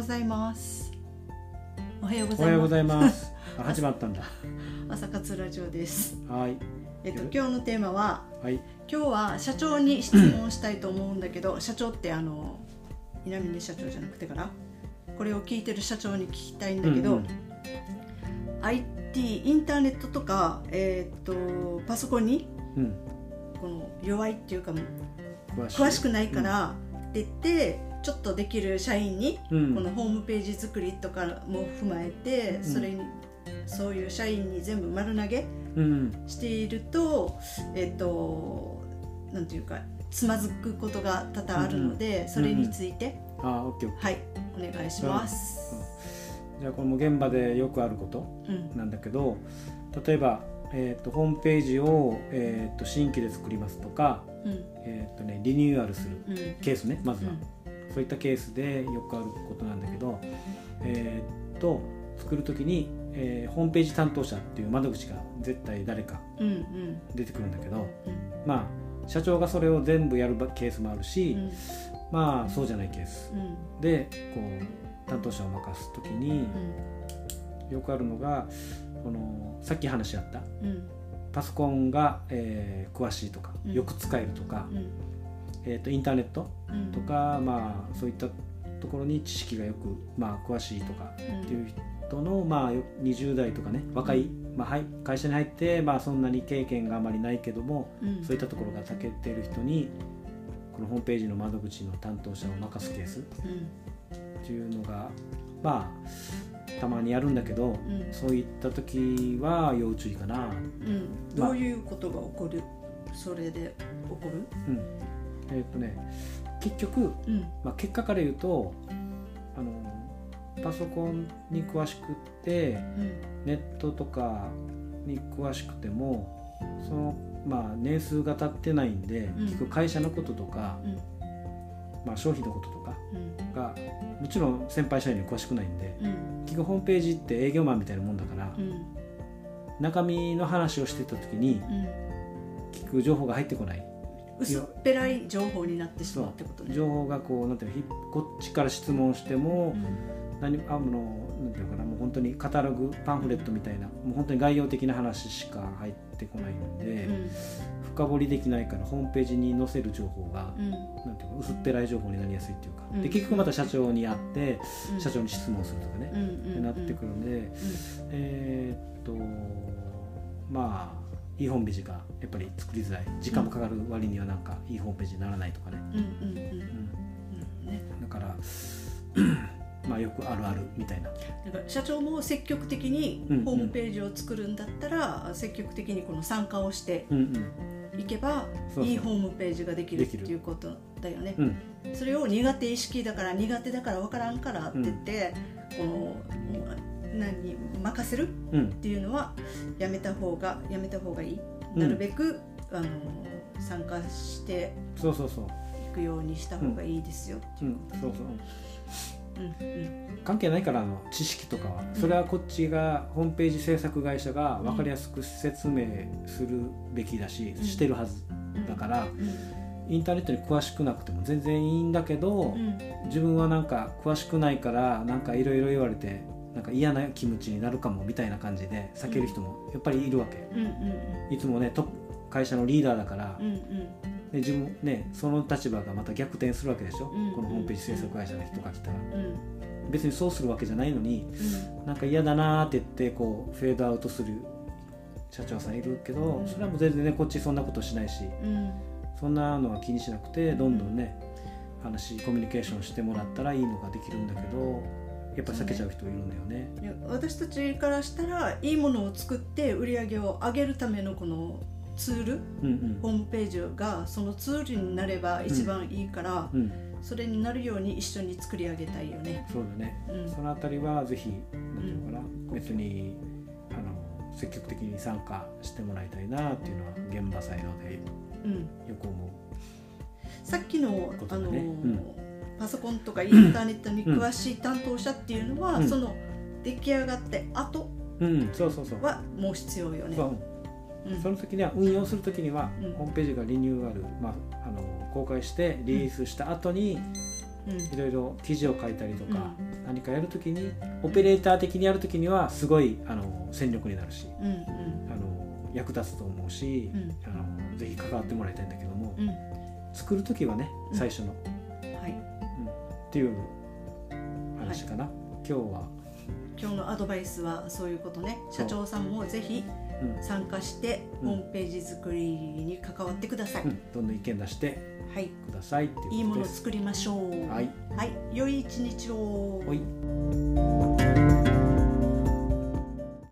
ございますおはようござざいます。あ始まったんだ。す朝活ラジオですはい。えっと今日のテーマははい。今日は社長に質問したいと思うんだけど社長ってあの稲峰社長じゃなくてからこれを聞いてる社長に聞きたいんだけど、うんうん IT インターネットとか、えーっとパソコンにうん。この弱いっていうか詳しい。詳しくないからって言って、ちょっとできる社員にうん。このホームページ作りとかも踏まえて、それにそういう社員に全部丸投げうん。しているとえっ、となんていうかつまずくことが多々あるので、それについて、あ、オッケーはいお願いします。ー。じゃあこれも現場でよくあることうん。なんだけど、例えばえっ、とホームページをえっ、と新規で作りますとか、うん。えっ、とねリニューアルするうん。ケースねまずは、うんそういったケースでよくあることなんだけど、えっ、と作るときに、えーホームページ担当者っていう窓口が絶対誰かうんうん。出てくるんだけど、うん。まあ社長がそれを全部やるケースもあるし、うん。まあそうじゃないケース。うん。でこう担当者を任す時によくあるのがこのさっき話し合ったうん。パソコンが、えー詳しいとかうん。よく使えるとか、うんえー、とインターネットうん。とか、まあそういったところに知識がよく、まあ、詳しいとかうんっていう人の、まあ、よ20代とかね若い、まあ、はい会社に入って、まあ、そんなに経験があまりないけどもうん。そういったところが長けてる人にこのホームページの窓口の担当者を任すケースっていうのがまあたまにやるんだけどうんうんそういった時は要注意かな。うんどういうことが起こるそれで起こるうんえっ、とね結局、うん。まあ、結果から言うとあのパソコンに詳しくってうん。ネットとかに詳しくてもその、まあ、年数が経ってないんで、うん。結局会社のこととか、うん。まあ、商品のこととかうん。がもちろん先輩社員に詳しくないんでうん。結局ホームページって営業マンみたいなもんだから、うん。中身の話をしてた時にうん。聞く情報が入ってこない薄っぺらい情報になってしまうってことね。情報がこうなんていうこっちから質問しても、うん。何あのなんていうのかなもう本当にカタログパンフレットみたいなもう本当に概要的な話しか入ってこないんで、うん。深掘りできないからホームページに載せる情報が、うん。なんていうか薄っぺらい情報になりやすいっていうか、うん。で結局また社長に会って、うん。社長に質問するとかね、うんってなってくるんで、えーっとまあいいホームページがやっぱり作りづらい時間もかかる割にはなんかいいホームページにならないとかね、だからまあよくあるあるみたいなだか社長も積極的にホームページを作るんだったら、積極的にこの参加をしていけばいいホームページができるっていうことだよね。うんそれを苦手意識だから苦手だから分からんからって言って、この何任せる？うん。っていうのはやめた方がやめた方がいい。うんなるべく、あの参加してそうそうそう、いくようにした方がいいですよってうんいうこと。そうそう。うんうん。関係ないからあの知識とかはそれはこっちがホームページ制作会社が分かりやすく説明するべきだし、うん。してるはずうんだからうん。インターネットに詳しくなくても全然いいんだけど、うん。自分はなんか詳しくないからなんかいろいろ言われてなんか嫌な気持ちになるかもみたいな感じで避ける人もやっぱりいるわけ、うんうんいつもね会社のリーダーだから、うんうん。で自分ねその立場がまた逆転するわけでしょ、うんこのホームページ制作会社の人が来たら。うん。別にそうするわけじゃないのになんか嫌だなーって言ってこうフェードアウトする社長さんいるけど、うん。それはもう全然ねこっちそんなことしないしうん。そんなのは気にしなくてどんどんね話コミュニケーションしてもらったらいいのができるんだけどやっぱり避けちゃう人いるんだよね。いや私たちからしたらいいものを作って売り上げを上げるためのこのツールうんホームページがそのツールになれば一番いいから、うんうん。それになるように一緒に作り上げたいよね。そうだね。うん。そのあたりはぜひ何ていうのかな、別にあの積極的に参加してもらいたいなっていうのは現場サイドでうん、よく思う。さっきの,、ことだあのねうんパソコンとかインターネットに詳しい担当者っていうのは、うん。その出来上がって後うん、そうそうそう。はもう必要よね。そう。うん。その時には運用する時には、うん。ホームページがリニューアル、まあ、あの公開してリリースした後にうん。いろいろ記事を書いたりとか、何かやるときにオペレーター的にやるときにはすごいあの戦力になるしうんうん。あの役立つと思うし、うん。あのぜひ関わってもらいたいんだけども、うん。作る時はねうん。最初の、はいっていう話かな、今日は、今日のアドバイスはそういうことね。社長さんもぜひうん。参加してうん。ホームページ作りに関わってください、うん、どんどん意見出してはい。くださいってい。いいものを作りましょう。はい、はい、良い一日を